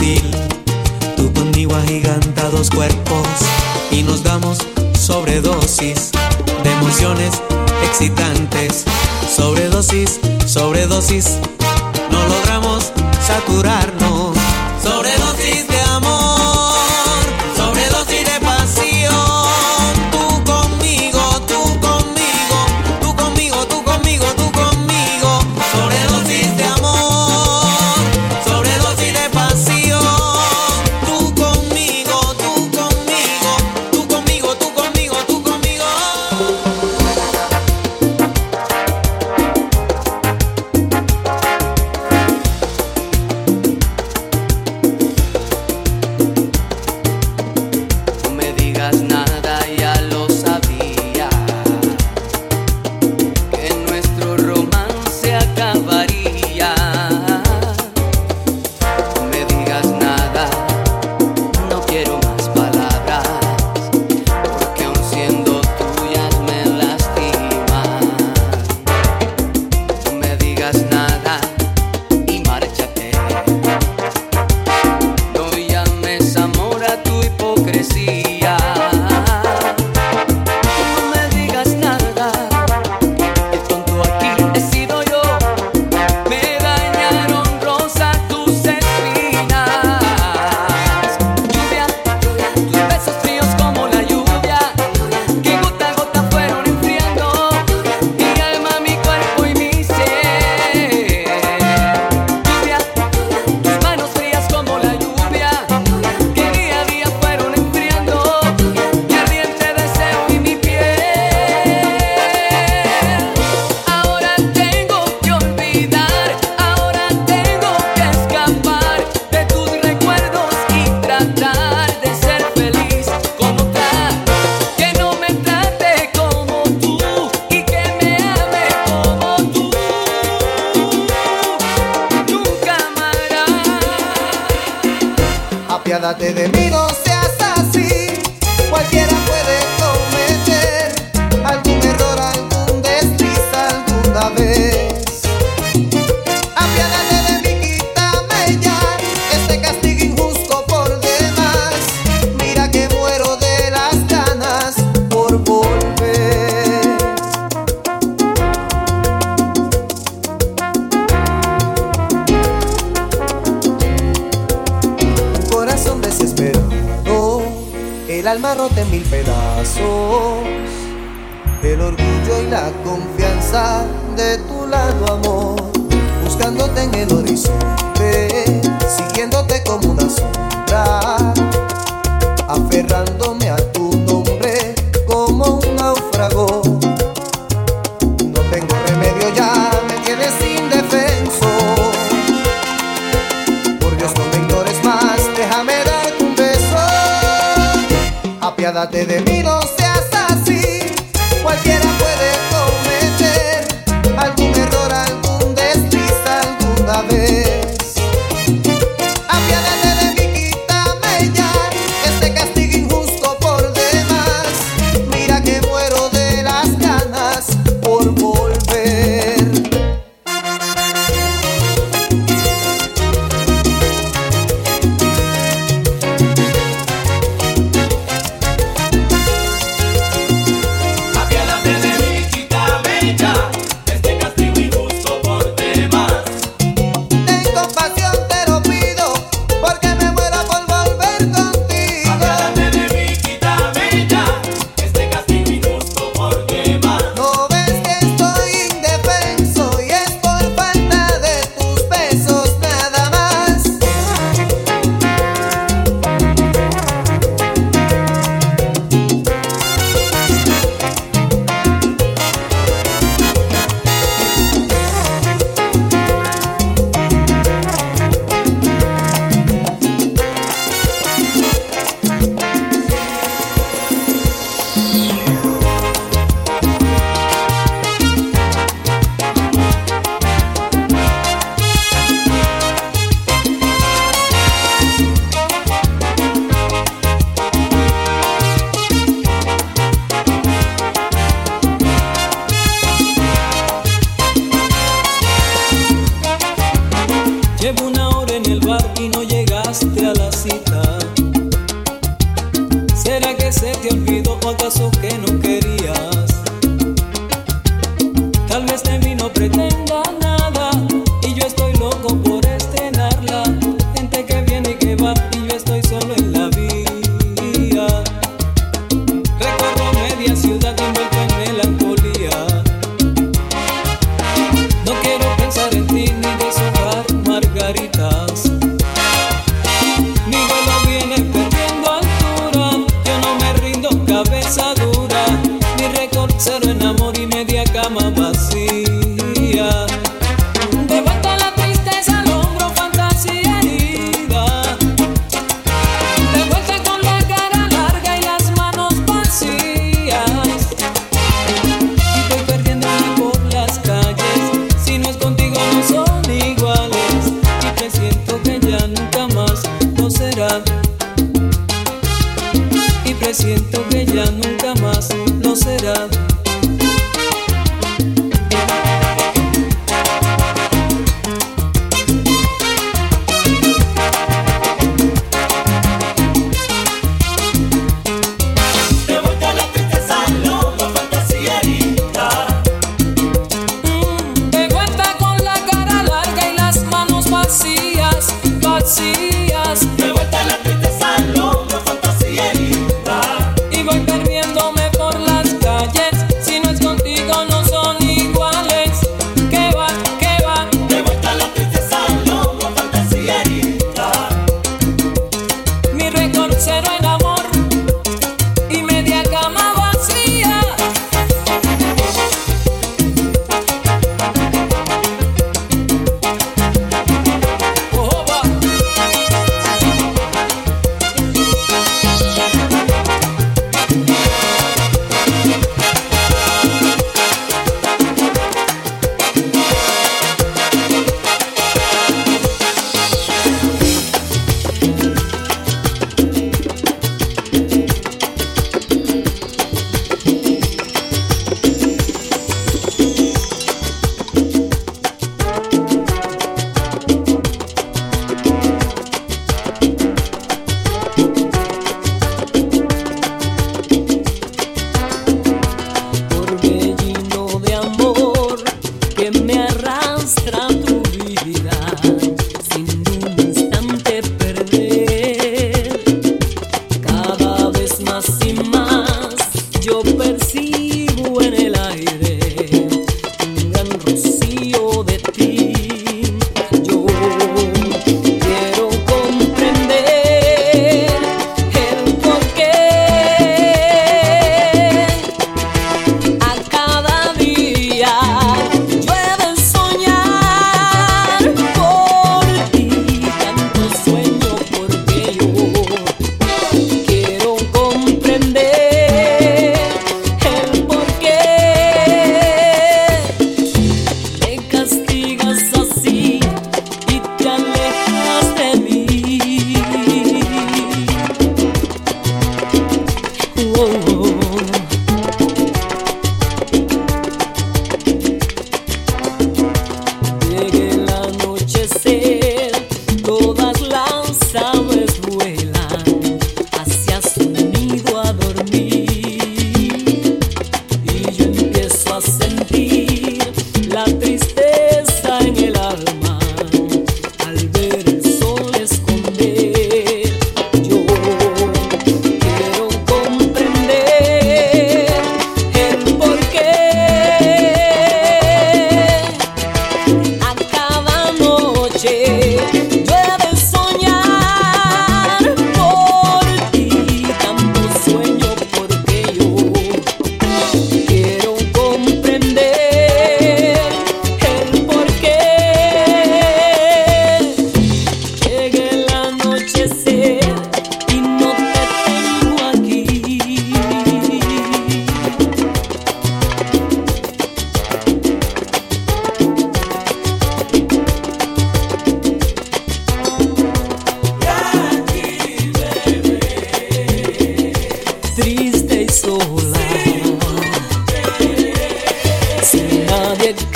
sutil. Tú conmigo agiganta dos cuerpos y nos damos sobredosis de emociones excitantes. Sobredosis, sobredosis, no logramos saturarnos apiádate de mí, no seas así. Cualquiera apiádate de mí, no seas strano.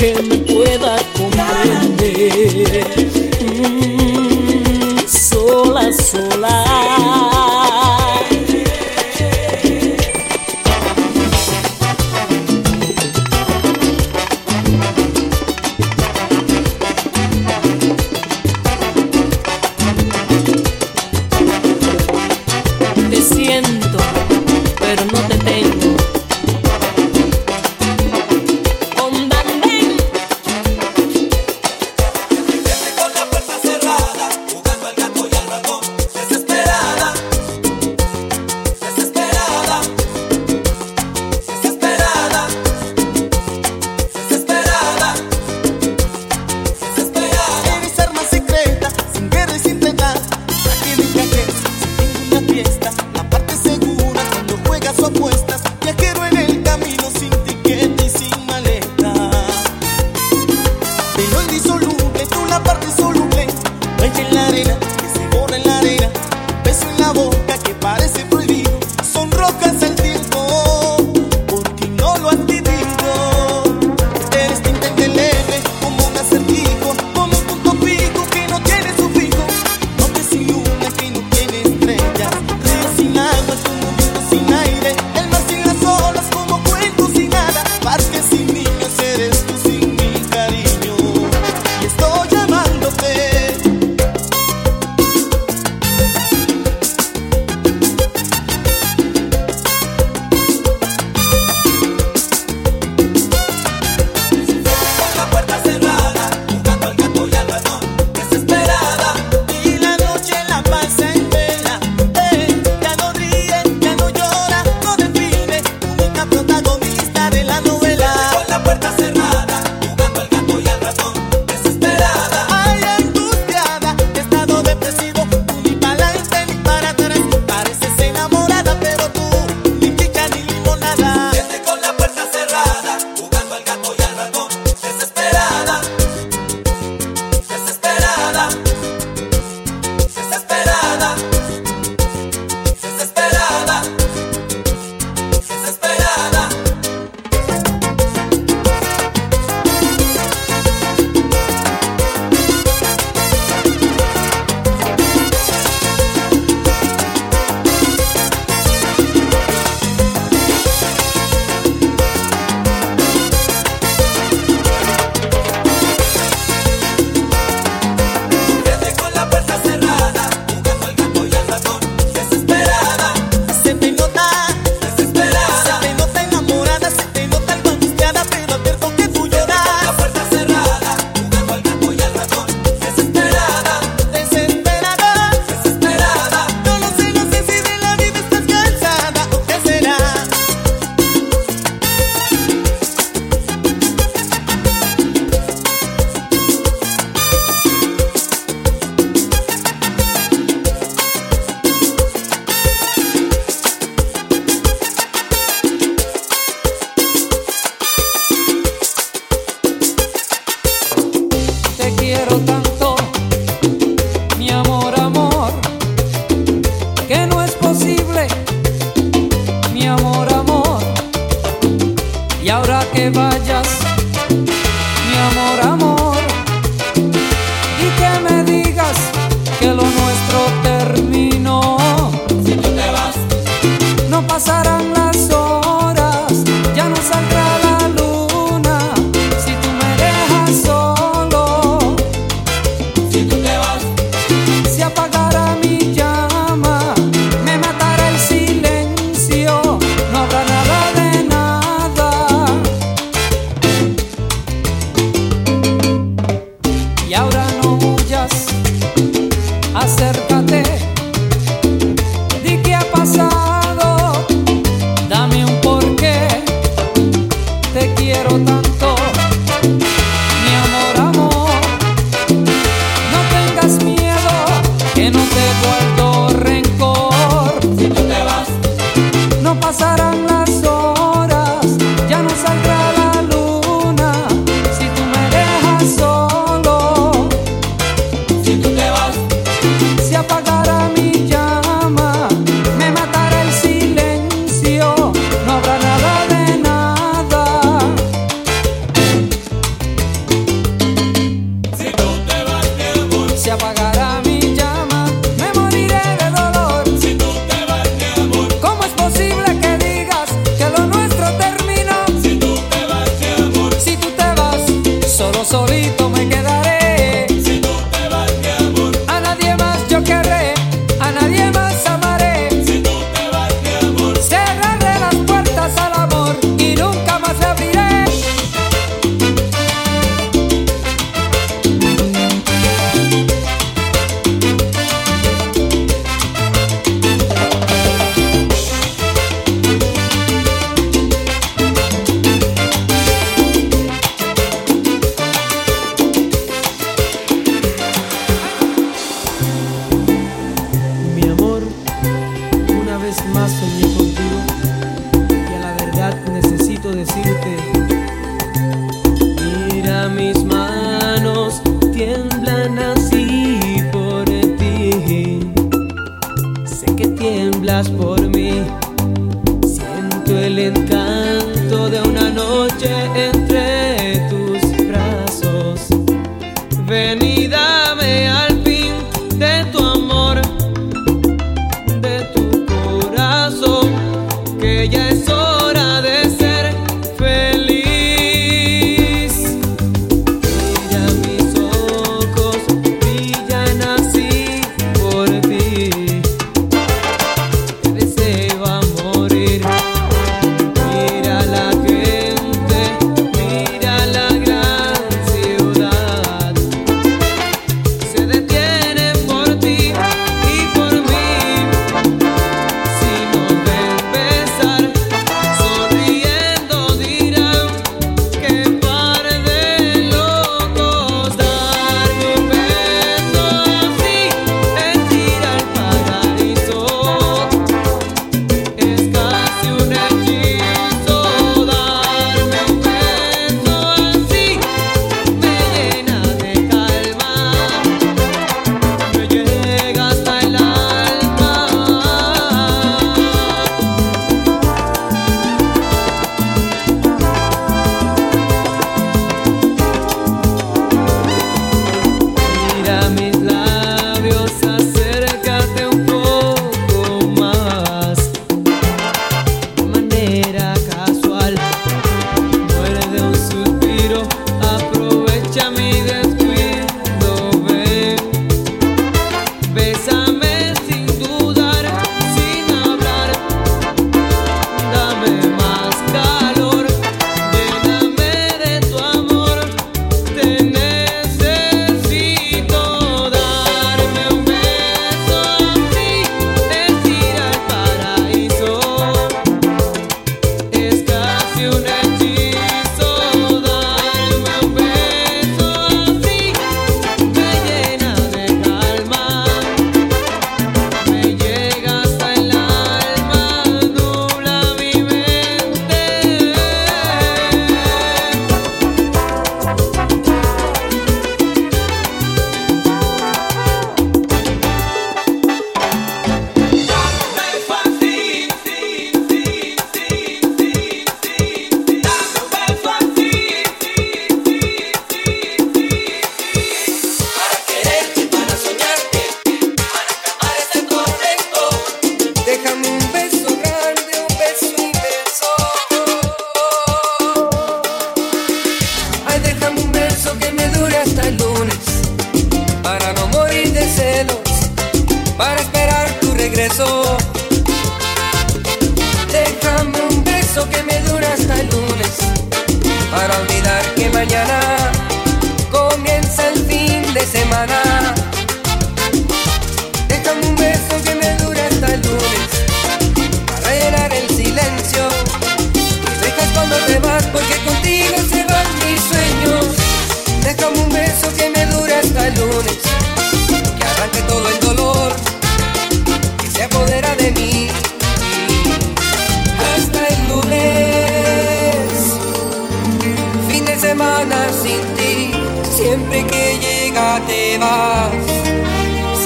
Que me pueda comprender. முழுமே வச்சில்லாரின acércate,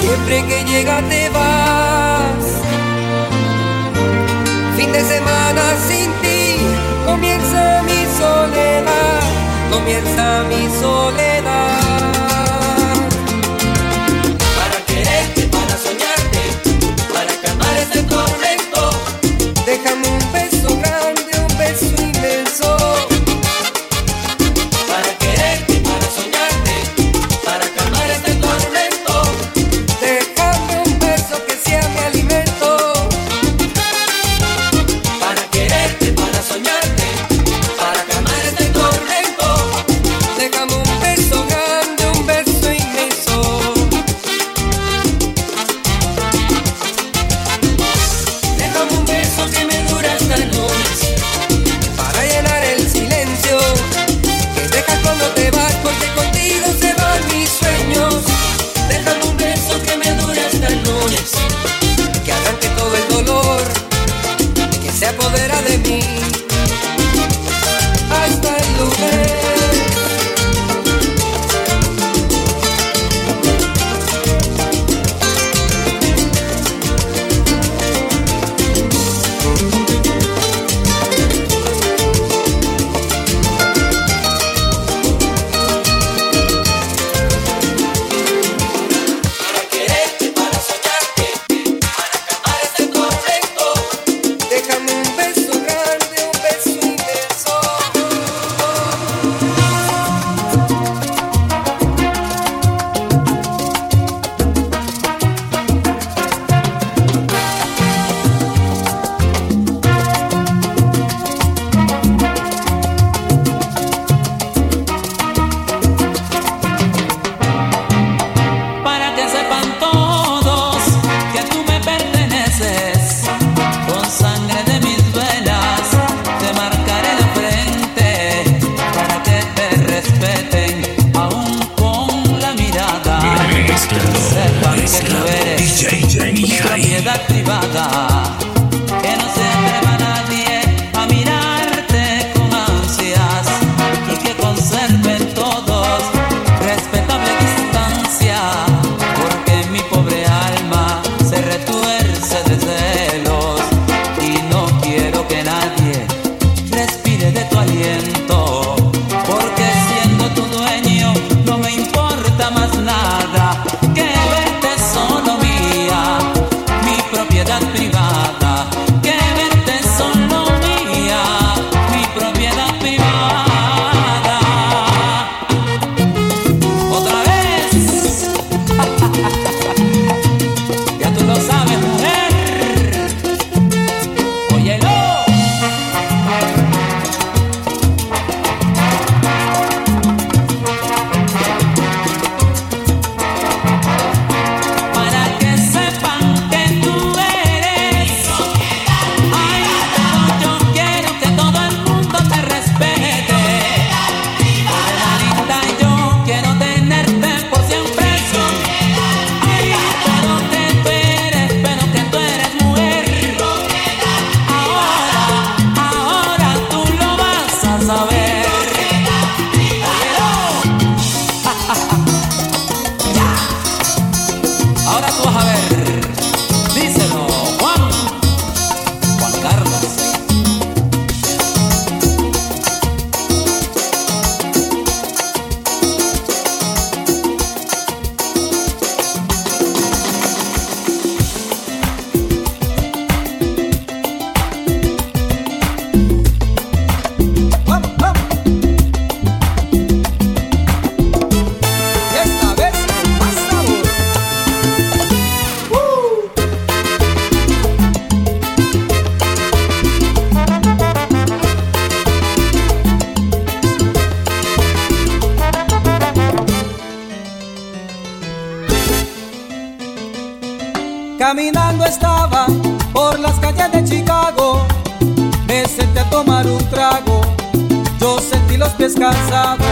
siempre que llega te vas. Fin de semana sin ti, comienza mi soledad, comienza mi soledad. Caminando estaba por las calles de Chicago, me senté a tomar un trago, yo sentí los pies cansados.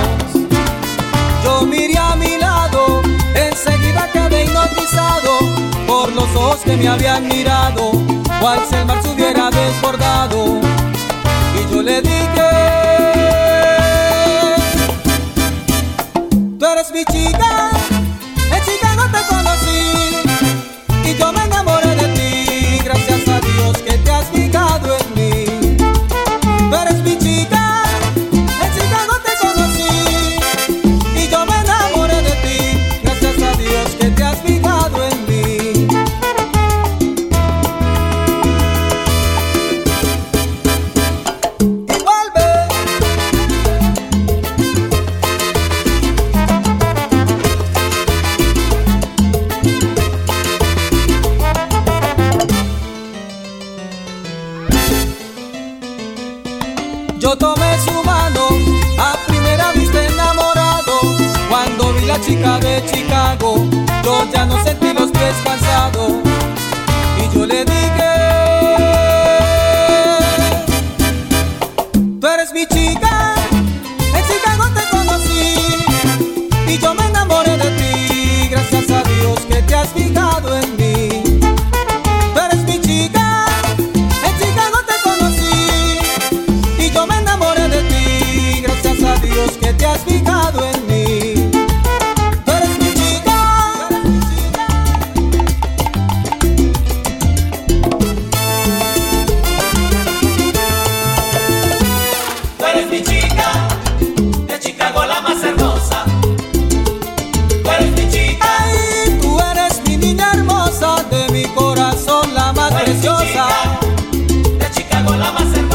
Yo miré a mi lado, enseguida quedé hipnotizado por los ojos que me habían mirado, cual si el mar se hubiera desbordado. Y yo le dije. hago la más